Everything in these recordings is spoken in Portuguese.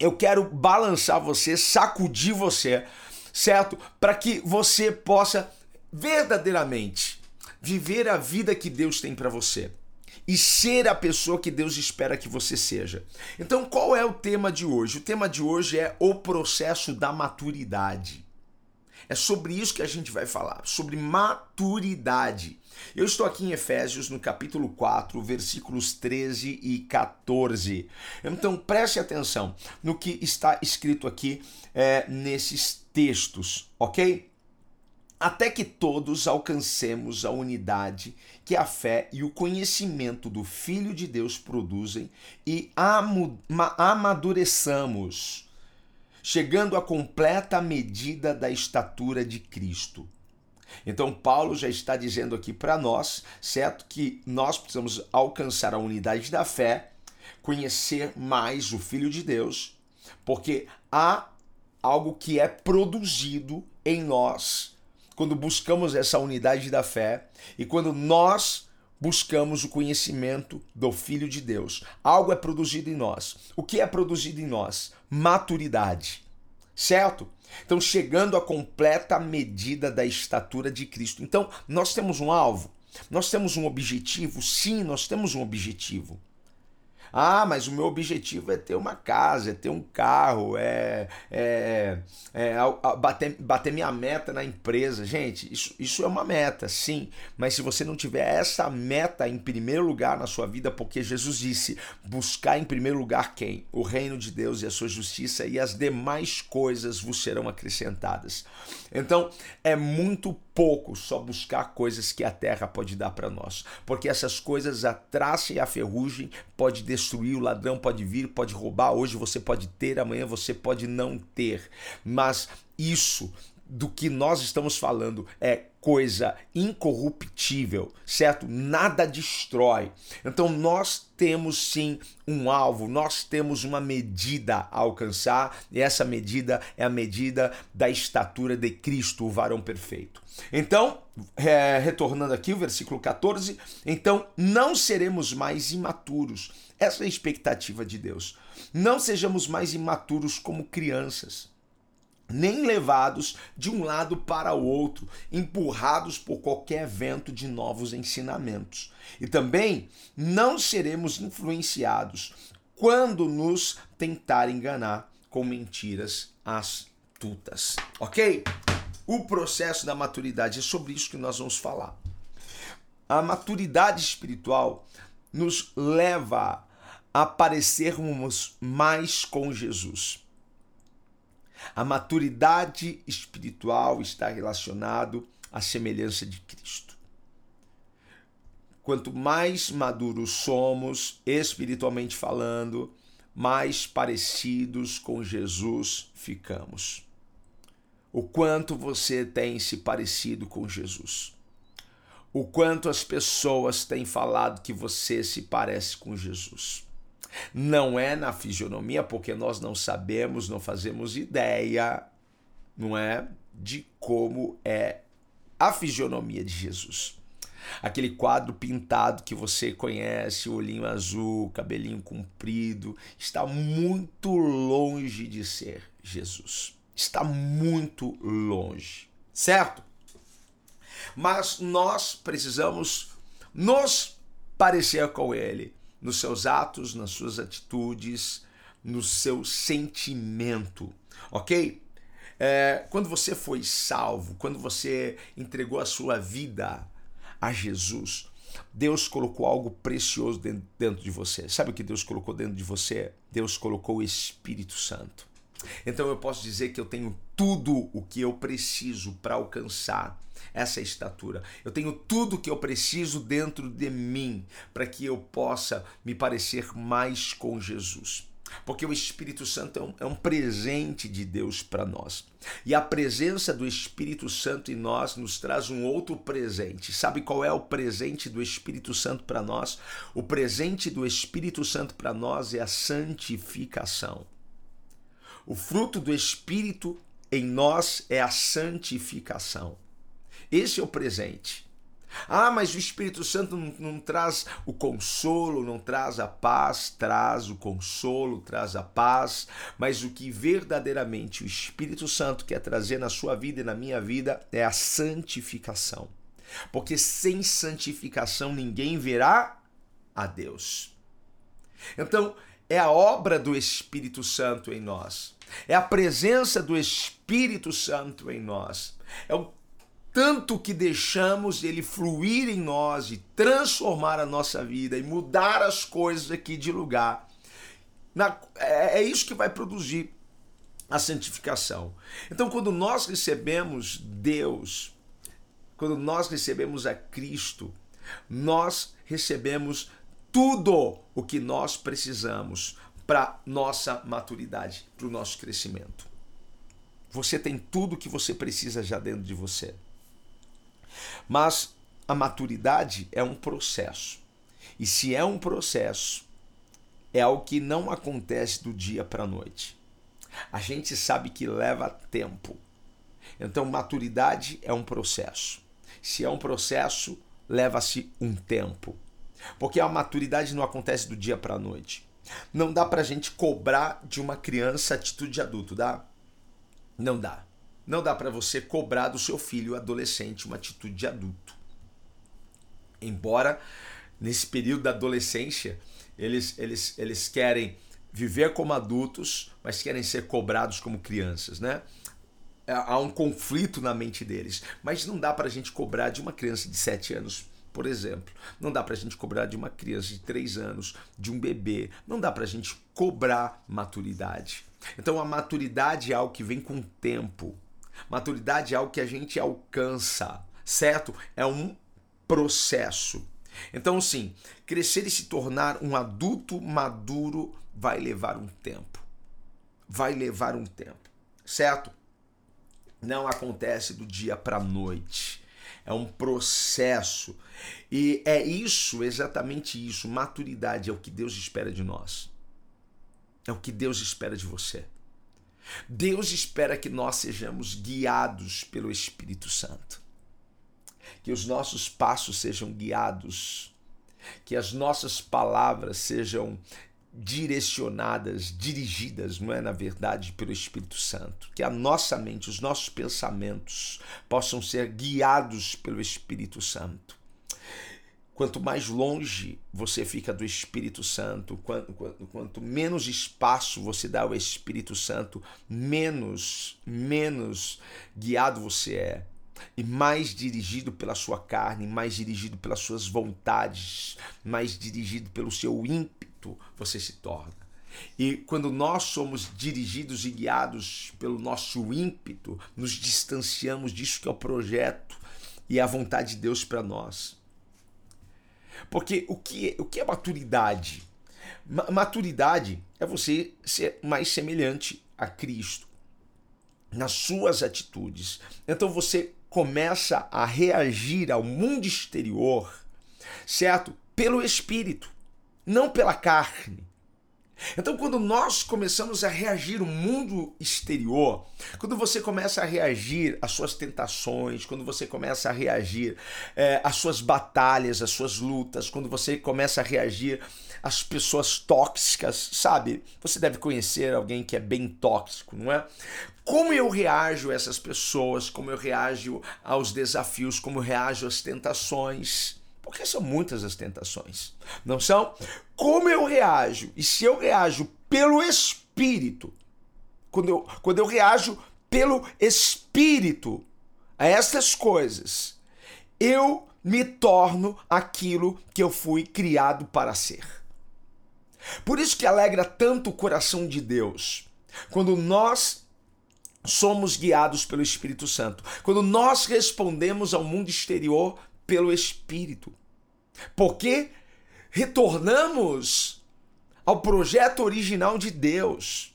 Eu quero balançar você, sacudir você, certo? Para que você possa verdadeiramente viver a vida que Deus tem para você e ser a pessoa que Deus espera que você seja. Então, qual é o tema de hoje? O tema de hoje é o processo da maturidade. É sobre isso que a gente vai falar, sobre maturidade. Eu estou aqui em Efésios, no capítulo 4, versículos 13 e 14. Então preste atenção no que está escrito aqui é, nesses textos, ok? Até que todos alcancemos a unidade que a fé e o conhecimento do Filho de Deus produzem e amadureçamos, chegando à completa medida da estatura de Cristo então, Paulo já está dizendo aqui para nós, certo? Que nós precisamos alcançar a unidade da fé, conhecer mais o Filho de Deus, porque há algo que é produzido em nós quando buscamos essa unidade da fé e quando nós buscamos o conhecimento do Filho de Deus. Algo é produzido em nós. O que é produzido em nós? Maturidade. Certo? Então, chegando à completa medida da estatura de Cristo. Então, nós temos um alvo, nós temos um objetivo? Sim, nós temos um objetivo. Ah, mas o meu objetivo é ter uma casa, é ter um carro, é, é, é bater, bater minha meta na empresa. Gente, isso, isso é uma meta, sim. Mas se você não tiver essa meta em primeiro lugar na sua vida, porque Jesus disse: buscar em primeiro lugar quem? O reino de Deus e a sua justiça, e as demais coisas vos serão acrescentadas. Então, é muito pouco só buscar coisas que a terra pode dar para nós, porque essas coisas a traça e a ferrugem pode destruir, o ladrão pode vir, pode roubar, hoje você pode ter, amanhã você pode não ter. Mas isso do que nós estamos falando é coisa incorruptível, certo? Nada destrói. Então nós temos sim um alvo, nós temos uma medida a alcançar, e essa medida é a medida da estatura de Cristo, o varão perfeito. Então, é, retornando aqui o versículo 14, então não seremos mais imaturos. Essa é a expectativa de Deus. Não sejamos mais imaturos como crianças nem levados de um lado para o outro, empurrados por qualquer vento de novos ensinamentos. E também não seremos influenciados quando nos tentar enganar com mentiras astutas. Ok? O processo da maturidade é sobre isso que nós vamos falar. A maturidade espiritual nos leva a parecermos mais com Jesus. A maturidade espiritual está relacionado à semelhança de Cristo. Quanto mais maduros somos, espiritualmente falando, mais parecidos com Jesus ficamos. O quanto você tem se parecido com Jesus. O quanto as pessoas têm falado que você se parece com Jesus. Não é na fisionomia, porque nós não sabemos, não fazemos ideia, não é, de como é a fisionomia de Jesus. Aquele quadro pintado que você conhece, olhinho azul, cabelinho comprido, está muito longe de ser Jesus. Está muito longe, certo? Mas nós precisamos nos parecer com ele nos seus atos, nas suas atitudes, no seu sentimento, ok? É, quando você foi salvo, quando você entregou a sua vida a Jesus, Deus colocou algo precioso dentro de você. Sabe o que Deus colocou dentro de você? Deus colocou o Espírito Santo. Então eu posso dizer que eu tenho tudo o que eu preciso para alcançar essa estatura. Eu tenho tudo o que eu preciso dentro de mim para que eu possa me parecer mais com Jesus. Porque o Espírito Santo é um, é um presente de Deus para nós. E a presença do Espírito Santo em nós nos traz um outro presente. Sabe qual é o presente do Espírito Santo para nós? O presente do Espírito Santo para nós é a santificação. O fruto do Espírito em nós é a santificação. Esse é o presente. Ah, mas o Espírito Santo não, não, traz o consolo, não traz a paz, traz o consolo, traz a paz, mas o que verdadeiramente o Espírito Santo quer trazer na sua vida e na minha vida é a santificação. Porque sem santificação ninguém verá a Deus. Então, é a obra do Espírito Santo em nós. É a presença do Espírito Santo em nós. É o tanto que deixamos ele fluir em nós e transformar a nossa vida e mudar as coisas aqui de lugar. Na, é, é isso que vai produzir a santificação. Então, quando nós recebemos Deus, quando nós recebemos a Cristo, nós recebemos tudo o que nós precisamos para nossa maturidade, para o nosso crescimento. Você tem tudo o que você precisa já dentro de você. Mas a maturidade é um processo. E se é um processo, é algo que não acontece do dia para a noite. A gente sabe que leva tempo. Então, maturidade é um processo. Se é um processo, leva-se um tempo. Porque a maturidade não acontece do dia para a noite. Não dá para a gente cobrar de uma criança atitude de adulto, dá? Não dá. Não dá para você cobrar do seu filho adolescente uma atitude de adulto. Embora nesse período da adolescência eles, eles, eles querem viver como adultos, mas querem ser cobrados como crianças, né? Há um conflito na mente deles. Mas não dá para a gente cobrar de uma criança de 7 anos, por exemplo. Não dá para a gente cobrar de uma criança de 3 anos, de um bebê. Não dá para a gente cobrar maturidade. Então a maturidade é algo que vem com o tempo. Maturidade é algo que a gente alcança, certo? É um processo. Então, sim, crescer e se tornar um adulto maduro vai levar um tempo. Vai levar um tempo, certo? Não acontece do dia para noite. É um processo. E é isso, exatamente isso. Maturidade é o que Deus espera de nós. É o que Deus espera de você. Deus espera que nós sejamos guiados pelo Espírito Santo. Que os nossos passos sejam guiados, que as nossas palavras sejam direcionadas, dirigidas, não é na verdade, pelo Espírito Santo. Que a nossa mente, os nossos pensamentos possam ser guiados pelo Espírito Santo. Quanto mais longe você fica do Espírito Santo, quanto, quanto, quanto, menos espaço você dá ao Espírito Santo, menos, menos guiado você é. E mais dirigido pela sua carne, mais dirigido pelas suas vontades, mais dirigido pelo seu ímpeto você se torna. E quando nós somos dirigidos e guiados pelo nosso ímpeto, nos distanciamos disso que é o projeto e a vontade de Deus para nós. Porque o que, o que é maturidade? Maturidade é você ser mais semelhante a Cristo nas suas atitudes. Então você começa a reagir ao mundo exterior, certo? Pelo espírito, não pela carne. Então, quando nós começamos a reagir ao mundo exterior, quando você começa a reagir às suas tentações, quando você começa a reagir é, às suas batalhas, às suas lutas, quando você começa a reagir às pessoas tóxicas, sabe? Você deve conhecer alguém que é bem tóxico, não é? Como eu reajo a essas pessoas, como eu reajo aos desafios, como eu reajo às tentações porque são muitas as tentações, não são? Como eu reajo? E se eu reajo pelo Espírito, quando eu, quando eu reajo pelo Espírito a essas coisas, eu me torno aquilo que eu fui criado para ser. Por isso que alegra tanto o coração de Deus quando nós somos guiados pelo Espírito Santo, quando nós respondemos ao mundo exterior pelo Espírito. Porque retornamos ao projeto original de Deus.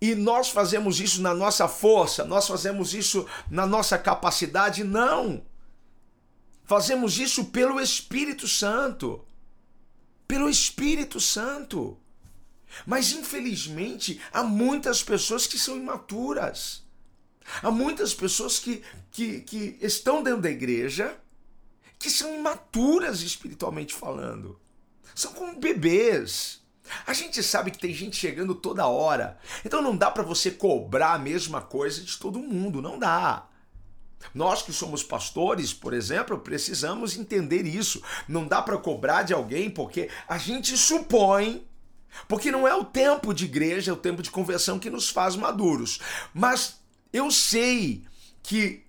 E nós fazemos isso na nossa força, nós fazemos isso na nossa capacidade? Não. Fazemos isso pelo Espírito Santo. Pelo Espírito Santo. Mas infelizmente há muitas pessoas que são imaturas. Há muitas pessoas que, que, que estão dentro da igreja que são imaturas espiritualmente falando. São como bebês. A gente sabe que tem gente chegando toda hora. Então não dá para você cobrar a mesma coisa de todo mundo, não dá. Nós que somos pastores, por exemplo, precisamos entender isso. Não dá para cobrar de alguém porque a gente supõe porque não é o tempo de igreja, é o tempo de conversão que nos faz maduros. Mas eu sei que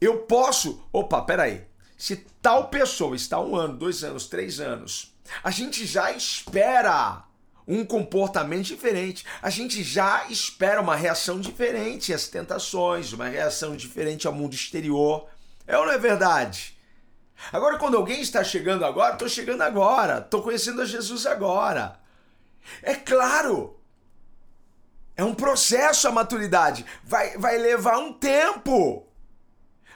eu posso. Opa, peraí. Se tal pessoa está um ano, dois anos, três anos, a gente já espera um comportamento diferente. A gente já espera uma reação diferente às tentações, uma reação diferente ao mundo exterior. É ou não é verdade? Agora, quando alguém está chegando agora, estou chegando agora, estou conhecendo a Jesus agora. É claro, é um processo a maturidade, vai, vai levar um tempo.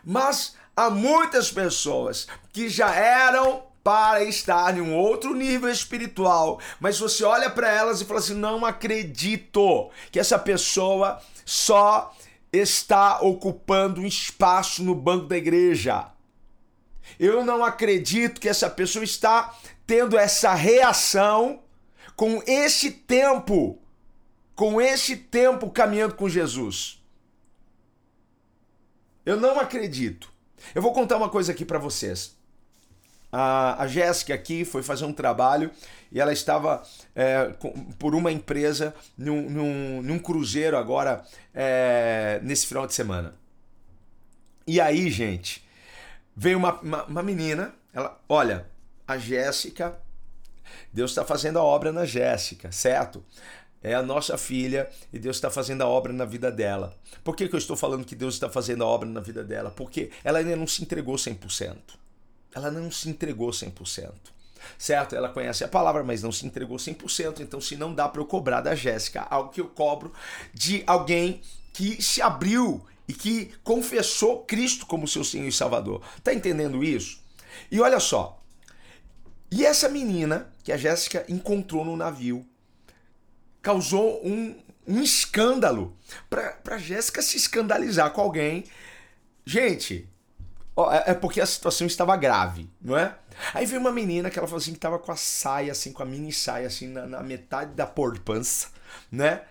Mas há muitas pessoas que já eram para estar em um outro nível espiritual, mas você olha para elas e fala assim: não acredito que essa pessoa só está ocupando um espaço no banco da igreja. Eu não acredito que essa pessoa está tendo essa reação com esse tempo, com esse tempo caminhando com Jesus. Eu não acredito. Eu vou contar uma coisa aqui para vocês. A, a Jéssica aqui foi fazer um trabalho e ela estava é, por uma empresa num, num, num cruzeiro agora é, nesse final de semana. E aí, gente, veio uma, uma, uma menina, ela, olha, a Jéssica Deus está fazendo a obra na Jéssica, certo? É a nossa filha e Deus está fazendo a obra na vida dela. Por que, que eu estou falando que Deus está fazendo a obra na vida dela? Porque ela ainda não se entregou 100%. Ela não se entregou 100%. Certo? Ela conhece a palavra, mas não se entregou 100%. Então, se não dá para eu cobrar da Jéssica algo que eu cobro de alguém que se abriu e que confessou Cristo como seu Senhor e Salvador. Tá entendendo isso? E olha só, e essa menina que a Jéssica encontrou no navio causou um, um escândalo para a Jéssica se escandalizar com alguém. Gente, ó, é, é porque a situação estava grave, não é? Aí veio uma menina que ela falou assim que estava com a saia, assim, com a mini saia, assim, na, na metade da porpança, né?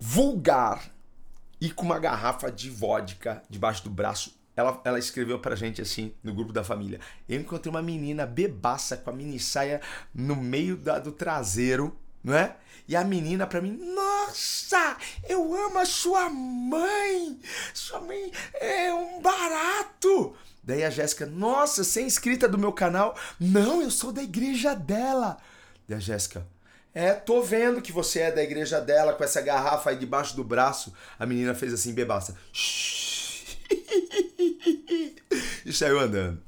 Vulgar e com uma garrafa de vodka debaixo do braço ela, ela escreveu pra gente assim, no grupo da família. Eu encontrei uma menina bebaça com a mini saia no meio da, do traseiro, não é? E a menina pra mim, nossa, eu amo a sua mãe. Sua mãe é um barato. Daí a Jéssica, nossa, você é inscrita do meu canal? Não, eu sou da igreja dela. Daí a Jéssica, é, tô vendo que você é da igreja dela com essa garrafa aí debaixo do braço. A menina fez assim, bebaça. E saiu andando.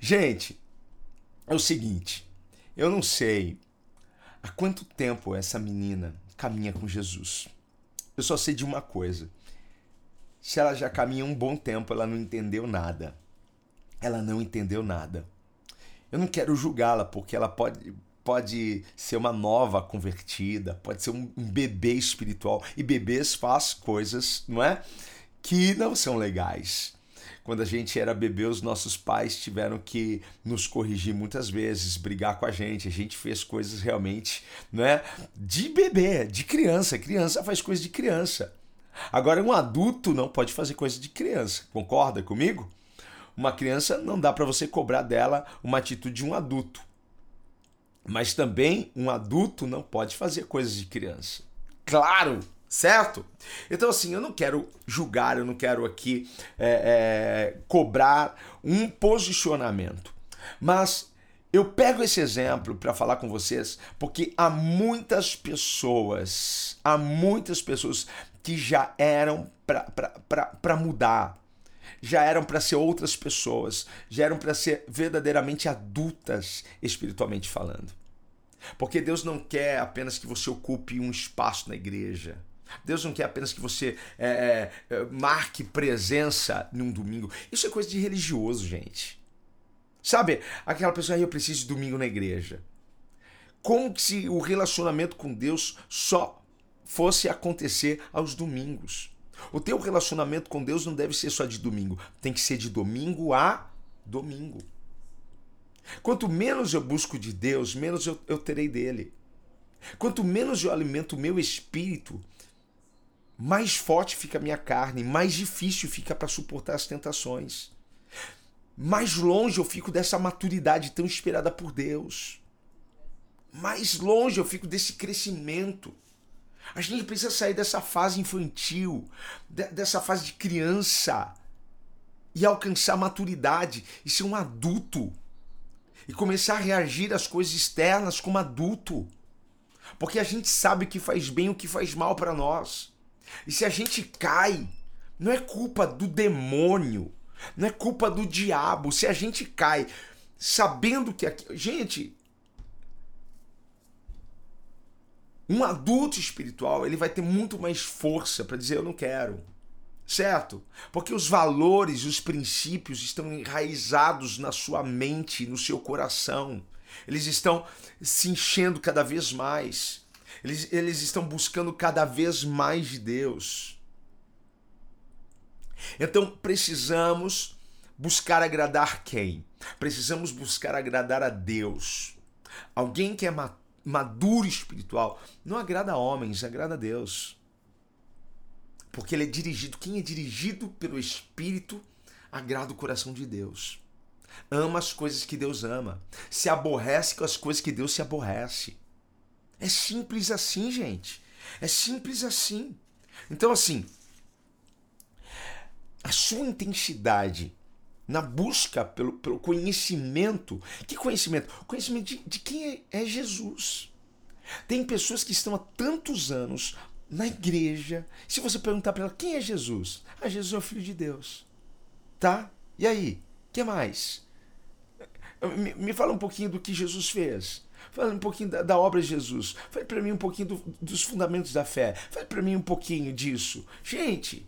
Gente, é o seguinte, eu não sei há quanto tempo essa menina caminha com Jesus. Eu só sei de uma coisa. Se ela já caminha um bom tempo, ela não entendeu nada. Ela não entendeu nada. Eu não quero julgá-la porque ela pode pode ser uma nova convertida, pode ser um, um bebê espiritual e bebês faz coisas, não é? Que não são legais. Quando a gente era bebê, os nossos pais tiveram que nos corrigir muitas vezes, brigar com a gente. A gente fez coisas realmente, né? De bebê, de criança. Criança faz coisa de criança. Agora, um adulto não pode fazer coisa de criança. Concorda comigo? Uma criança não dá para você cobrar dela uma atitude de um adulto. Mas também um adulto não pode fazer coisas de criança. Claro, certo? Então, assim, eu não quero julgar, eu não quero aqui é, é, cobrar um posicionamento, mas eu pego esse exemplo para falar com vocês porque há muitas pessoas, há muitas pessoas que já eram para mudar, já eram para ser outras pessoas, já eram para ser verdadeiramente adultas espiritualmente falando. Porque Deus não quer apenas que você ocupe um espaço na igreja. Deus não quer apenas que você é, é, marque presença num domingo. Isso é coisa de religioso, gente. Sabe, aquela pessoa, eu preciso de domingo na igreja. Como se o relacionamento com Deus só fosse acontecer aos domingos. O teu relacionamento com Deus não deve ser só de domingo, tem que ser de domingo a domingo. Quanto menos eu busco de Deus, menos eu, eu terei dele. Quanto menos eu alimento o meu espírito, mais forte fica a minha carne, mais difícil fica para suportar as tentações. Mais longe eu fico dessa maturidade tão esperada por Deus. Mais longe eu fico desse crescimento. A gente precisa sair dessa fase infantil, dessa fase de criança e alcançar maturidade e ser um adulto e começar a reagir às coisas externas como adulto. Porque a gente sabe o que faz bem e o que faz mal para nós. E se a gente cai, não é culpa do demônio, não é culpa do diabo. Se a gente cai sabendo que aqui, gente, um adulto espiritual, ele vai ter muito mais força para dizer eu não quero. Certo? Porque os valores, os princípios estão enraizados na sua mente, no seu coração. Eles estão se enchendo cada vez mais. Eles, eles estão buscando cada vez mais de Deus. Então precisamos buscar agradar quem? Precisamos buscar agradar a Deus. Alguém que é maduro espiritual não agrada a homens, agrada a Deus. Porque ele é dirigido, quem é dirigido pelo Espírito agrada o coração de Deus. Ama as coisas que Deus ama. Se aborrece com as coisas que Deus se aborrece. É simples assim, gente. É simples assim. Então, assim, a sua intensidade na busca pelo, pelo conhecimento. Que conhecimento? Conhecimento de, de quem é, é Jesus. Tem pessoas que estão há tantos anos na igreja. Se você perguntar para ela quem é Jesus, ah, Jesus é o Filho de Deus. Tá? E aí? que mais? Me, me fala um pouquinho do que Jesus fez. Fala um pouquinho da, da obra de Jesus. Fale para mim um pouquinho do, dos fundamentos da fé. Fale para mim um pouquinho disso. Gente,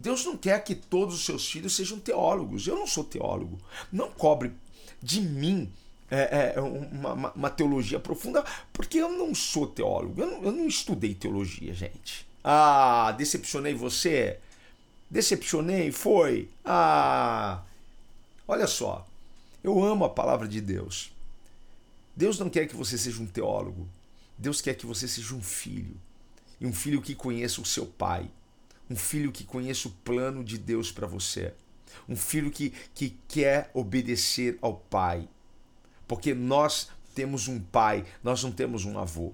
Deus não quer que todos os seus filhos sejam teólogos. Eu não sou teólogo. Não cobre de mim é, é, uma, uma, teologia profunda, porque eu não sou teólogo. Eu não, eu não estudei teologia, gente. Ah, decepcionei você? Decepcionei? Foi? Ah, olha só. Eu amo a palavra de Deus. Deus não quer que você seja um teólogo. Deus quer que você seja um filho. E um filho que conheça o seu pai um filho que conheça o plano de Deus para você. Um filho que, que quer obedecer ao pai. Porque nós temos um pai, nós não temos um avô.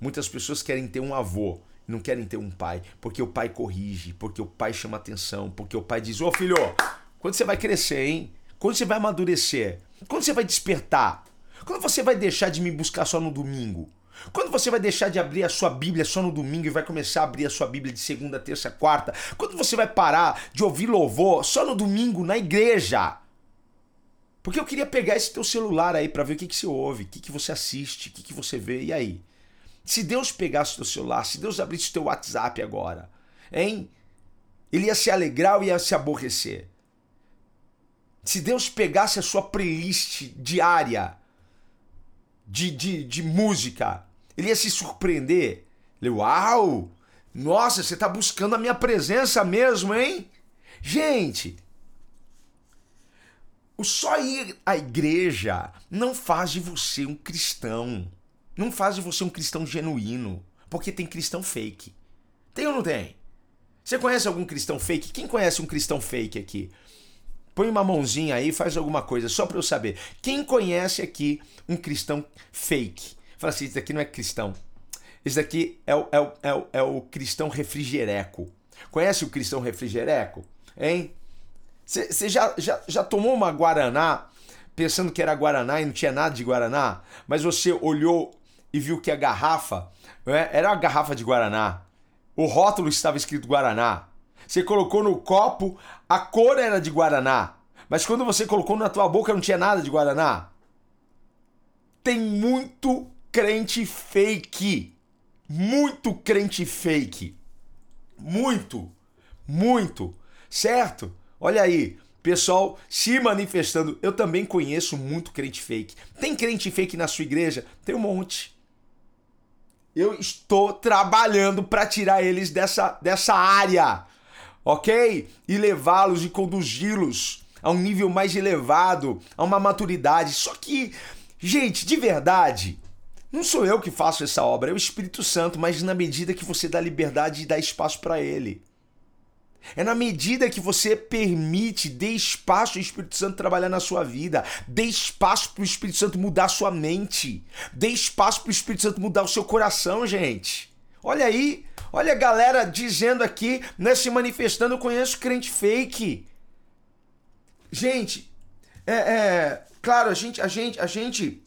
Muitas pessoas querem ter um avô, não querem ter um pai, porque o pai corrige, porque o pai chama atenção, porque o pai diz: Ô filho, quando você vai crescer, hein? Quando você vai amadurecer? Quando você vai despertar? Quando você vai deixar de me buscar só no domingo? Quando você vai deixar de abrir a sua Bíblia só no domingo e vai começar a abrir a sua Bíblia de segunda, terça, quarta? Quando você vai parar de ouvir louvor só no domingo na igreja? Porque eu queria pegar esse teu celular aí para ver o que, que você ouve, o que, que você assiste, o que, que você vê, e aí? Se Deus pegasse o teu celular, se Deus abrisse o teu WhatsApp agora, hein? Ele ia se alegrar ou ia se aborrecer? Se Deus pegasse a sua playlist diária de, de, de música, ele ia se surpreender. Ele, uau! Nossa, você está buscando a minha presença mesmo, hein? Gente, o só ir à igreja não faz de você um cristão. Não faz de você um cristão genuíno. Porque tem cristão fake. Tem ou não tem? Você conhece algum cristão fake? Quem conhece um cristão fake aqui? Põe uma mãozinha aí, faz alguma coisa, só para eu saber. Quem conhece aqui um cristão fake? Fala assim, isso daqui não é cristão. Esse daqui é o, é o, é o, é o cristão refrigereco. Conhece o cristão refrigereco? Hein? Você já, já, já tomou uma Guaraná pensando que era Guaraná e não tinha nada de Guaraná? Mas você olhou e viu que a garrafa né, era uma garrafa de Guaraná. O rótulo estava escrito Guaraná. Você colocou no copo, a cor era de guaraná. Mas quando você colocou na tua boca não tinha nada de guaraná. tem muito crente fake. Muito crente fake. Muito. Muito. Certo? Olha aí, pessoal se manifestando. Eu também conheço muito crente fake. Tem crente fake na sua igreja? Tem um monte. Eu estou trabalhando para tirar eles dessa, dessa área, ok? E levá-los e conduzi-los a um nível mais elevado, a uma maturidade. Só que, gente, de verdade, não sou eu que faço essa obra, é o Espírito Santo, mas na medida que você dá liberdade e dá espaço para ele. É na medida que você permite, dê espaço ao Espírito Santo trabalhar na sua vida, dê espaço para o Espírito Santo mudar a sua mente, dê espaço para o Espírito Santo mudar o seu coração, gente. Olha aí, olha a galera dizendo aqui, né, se manifestando, eu conheço crente fake. Gente, é, é claro, a gente, a gente, a gente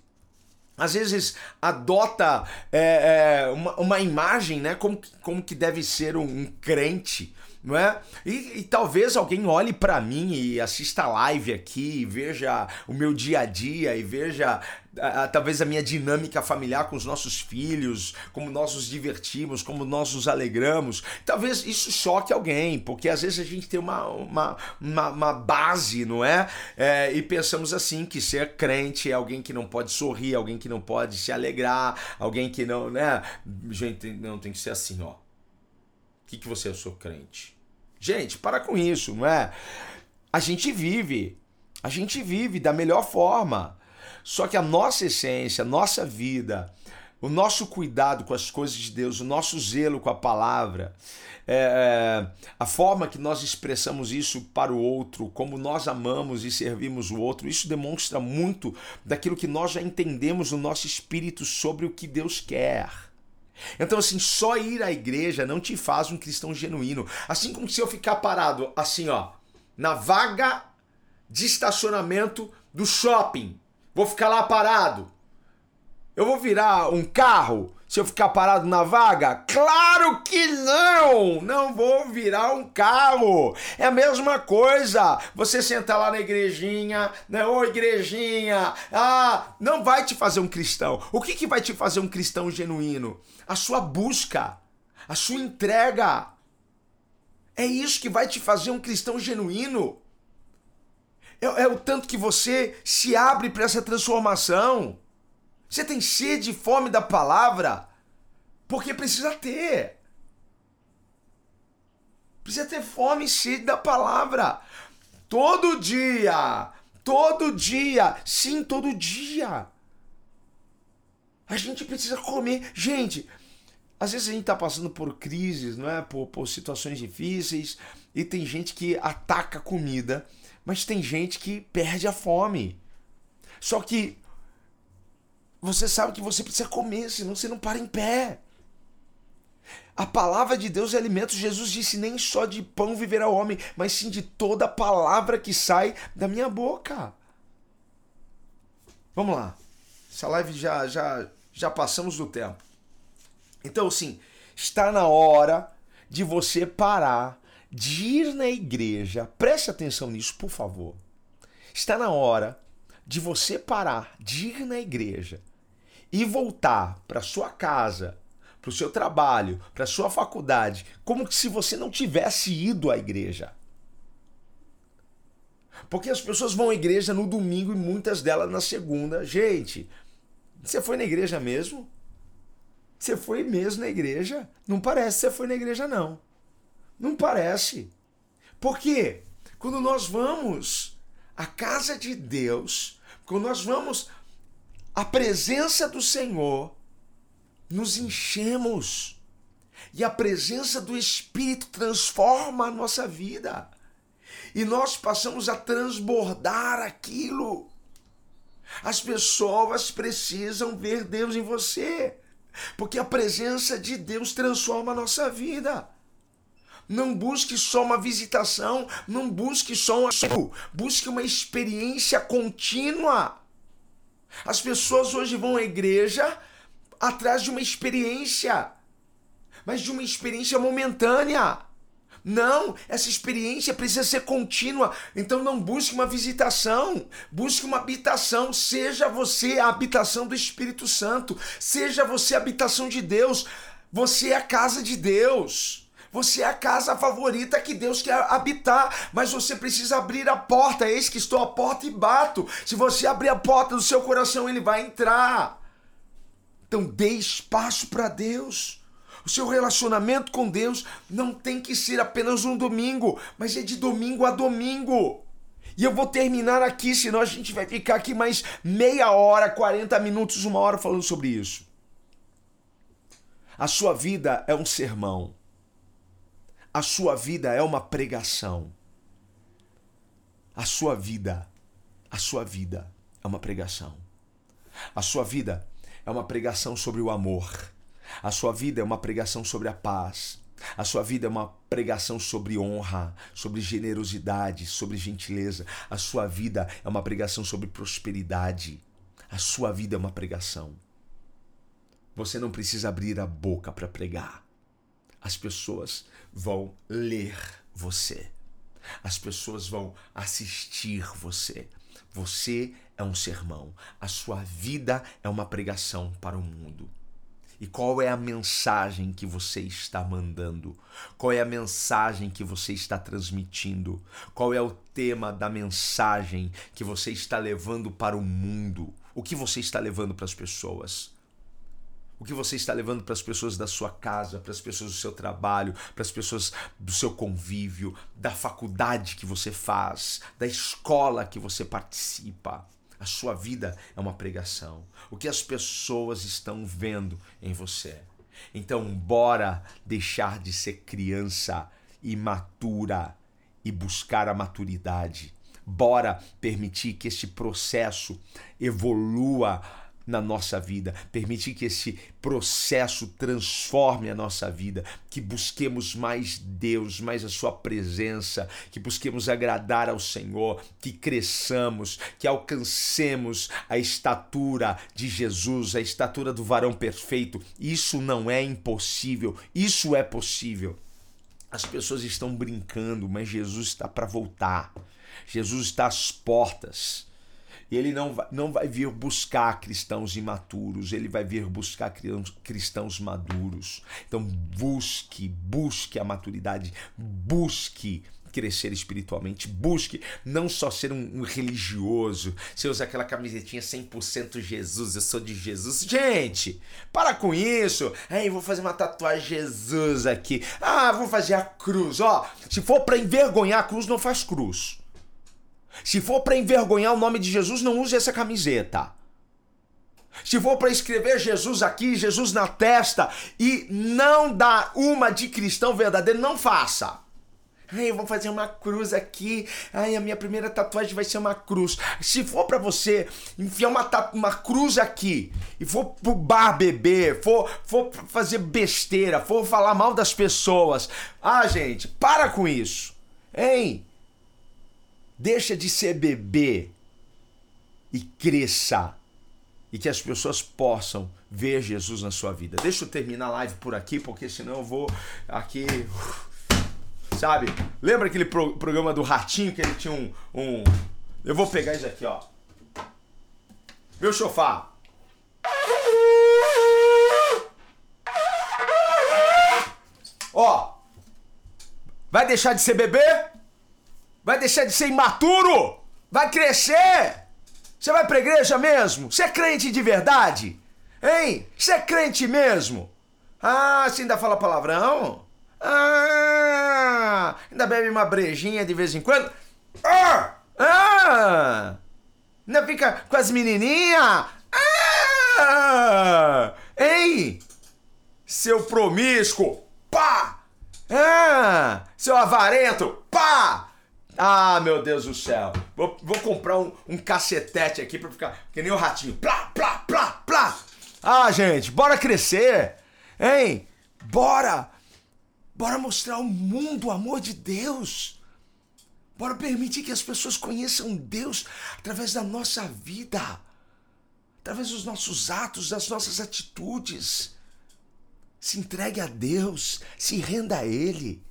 às vezes adota é, é, uma, uma imagem, né, como, como que deve ser um, um crente não é? E, e talvez alguém olhe para mim e assista a live aqui, veja o meu dia a dia e veja a, a, talvez a minha dinâmica familiar com os nossos filhos, como nós nos divertimos, como nós nos alegramos. Talvez isso choque alguém, porque às vezes a gente tem uma, uma, uma, uma base, não é? é? E pensamos assim, que ser crente é alguém que não pode sorrir, alguém que não pode se alegrar, alguém que não, né? Gente, não tem que ser assim, ó. O que, que você é? Eu sou crente. Gente, para com isso, não é? A gente vive, a gente vive da melhor forma. Só que a nossa essência, a nossa vida, o nosso cuidado com as coisas de Deus, o nosso zelo com a palavra, é, a forma que nós expressamos isso para o outro, como nós amamos e servimos o outro, isso demonstra muito daquilo que nós já entendemos no nosso espírito sobre o que Deus quer. Então, assim, só ir à igreja não te faz um cristão genuíno. Assim como se eu ficar parado, assim, ó, na vaga de estacionamento do shopping. Vou ficar lá parado. Eu vou virar um carro se eu ficar parado na vaga? Claro que não! Não vou virar um carro. É a mesma coisa. Você sentar lá na igrejinha, né? Ô igrejinha, ah, não vai te fazer um cristão. O que, que vai te fazer um cristão genuíno? A sua busca, a sua entrega. É isso que vai te fazer um cristão genuíno. É, é o tanto que você se abre para essa transformação. Você tem sede e fome da palavra? Porque precisa ter. Precisa ter fome e sede da palavra. Todo dia. Todo dia. Sim, todo dia. A gente precisa comer. Gente, às vezes a gente está passando por crises, não é? Por, por situações difíceis. E tem gente que ataca a comida. Mas tem gente que perde a fome. Só que você sabe que você precisa comer, senão você não para em pé. A palavra de Deus é alimento. Jesus disse: nem só de pão viverá o homem, mas sim de toda palavra que sai da minha boca. Vamos lá. Essa live já, já, já passamos do tempo. Então, sim, está na hora de você parar, de ir na igreja. Preste atenção nisso, por favor. Está na hora de você parar, de ir na igreja e voltar para sua casa, para o seu trabalho, para sua faculdade, como se você não tivesse ido à igreja. Porque as pessoas vão à igreja no domingo e muitas delas na segunda. Gente, você foi na igreja mesmo? Você foi mesmo na igreja? Não parece que você foi na igreja, não. Não parece. Por quê? Quando nós vamos à casa de Deus, quando nós vamos a presença do Senhor, nos enchemos. E a presença do Espírito transforma a nossa vida. E nós passamos a transbordar aquilo. As pessoas precisam ver Deus em você, porque a presença de Deus transforma a nossa vida. Não busque só uma visitação, não busque só um busque uma experiência contínua. As pessoas hoje vão à igreja atrás de uma experiência, mas de uma experiência momentânea. Não, essa experiência precisa ser contínua. Então não busque uma visitação, busque uma habitação. Seja você a habitação do Espírito Santo, seja você a habitação de Deus. Você é a casa de Deus. Você é a casa favorita que Deus quer habitar, mas você precisa abrir a porta. Eis que estou à porta e bato. Se você abrir a porta do seu coração, ele vai entrar. Então dê espaço para Deus. O seu relacionamento com Deus não tem que ser apenas um domingo, mas é de domingo a domingo. E eu vou terminar aqui, senão a gente vai ficar aqui mais meia hora, 40 minutos, uma hora falando sobre isso. A sua vida é um sermão. A sua vida é uma pregação. A sua vida, a sua vida é uma pregação. A sua vida é uma pregação sobre o amor. A sua vida é uma pregação sobre a paz. A sua vida é uma pregação sobre honra, sobre generosidade, sobre gentileza. A sua vida é uma pregação sobre prosperidade. A sua vida é uma pregação. Você não precisa abrir a boca para pregar. As pessoas vão ler você. As pessoas vão assistir você. Você é um sermão. A sua vida é uma pregação para o mundo. E qual é a mensagem que você está mandando? Qual é a mensagem que você está transmitindo? Qual é o tema da mensagem que você está levando para o mundo? O que você está levando para as pessoas? O que você está levando para as pessoas da sua casa, para as pessoas do seu trabalho, para as pessoas do seu convívio, da faculdade que você faz, da escola que você participa? A sua vida é uma pregação. O que as pessoas estão vendo em você. Então, bora deixar de ser criança imatura e buscar a maturidade. Bora permitir que esse processo evolua na nossa vida, permitir que esse processo transforme a nossa vida, que busquemos mais Deus, mais a Sua presença, que busquemos agradar ao Senhor, que cresçamos, que alcancemos a estatura de Jesus, a estatura do varão perfeito. Isso não é impossível, isso é possível. As pessoas estão brincando, mas Jesus está para voltar. Jesus está às portas. E ele não vai, não vai vir buscar cristãos imaturos, ele vai vir buscar cristãos maduros. Então busque, busque a maturidade, busque crescer espiritualmente, busque não só ser um, um religioso, você usa aquela camisetinha 100% Jesus, eu sou de Jesus. Gente, para com isso. Ei, vou fazer uma tatuagem Jesus aqui. Ah, vou fazer a cruz. Ó, se for para envergonhar a cruz, não faz cruz. Se for para envergonhar o nome de Jesus, não use essa camiseta. Se for para escrever Jesus aqui, Jesus na testa e não dar uma de cristão verdadeiro, não faça. Ai, eu vou fazer uma cruz aqui. Ai, a minha primeira tatuagem vai ser uma cruz. Se for para você enfiar uma, uma cruz aqui e for pro bar beber, for, for fazer besteira, for falar mal das pessoas. Ah, gente, para com isso. Hein? Deixa de ser bebê e cresça. E que as pessoas possam ver Jesus na sua vida. Deixa eu terminar a live por aqui, porque senão eu vou aqui. Sabe? Lembra aquele pro programa do Ratinho que ele tinha um, um. Eu vou pegar isso aqui, ó. Meu sofá. Ó. Vai deixar de ser bebê? Vai deixar de ser imaturo? Vai crescer? Você vai pra igreja mesmo? Você é crente de verdade? Hein? Você é crente mesmo? Ah, você ainda fala palavrão? Ah, ainda bebe uma brejinha de vez em quando? Ah! Ah! Ainda fica com as menininhas? Ah! Ei! Seu promíscuo! Pá! Ah! Seu avarento! Pá! Ah, meu Deus do céu. Vou, vou comprar um, um cacetete aqui pra ficar que nem o ratinho. Plá, plá, plá, plá. Ah, gente, bora crescer. Hein? Bora. Bora mostrar ao mundo o amor de Deus. Bora permitir que as pessoas conheçam Deus através da nossa vida. Através dos nossos atos, das nossas atitudes. Se entregue a Deus, se renda a Ele.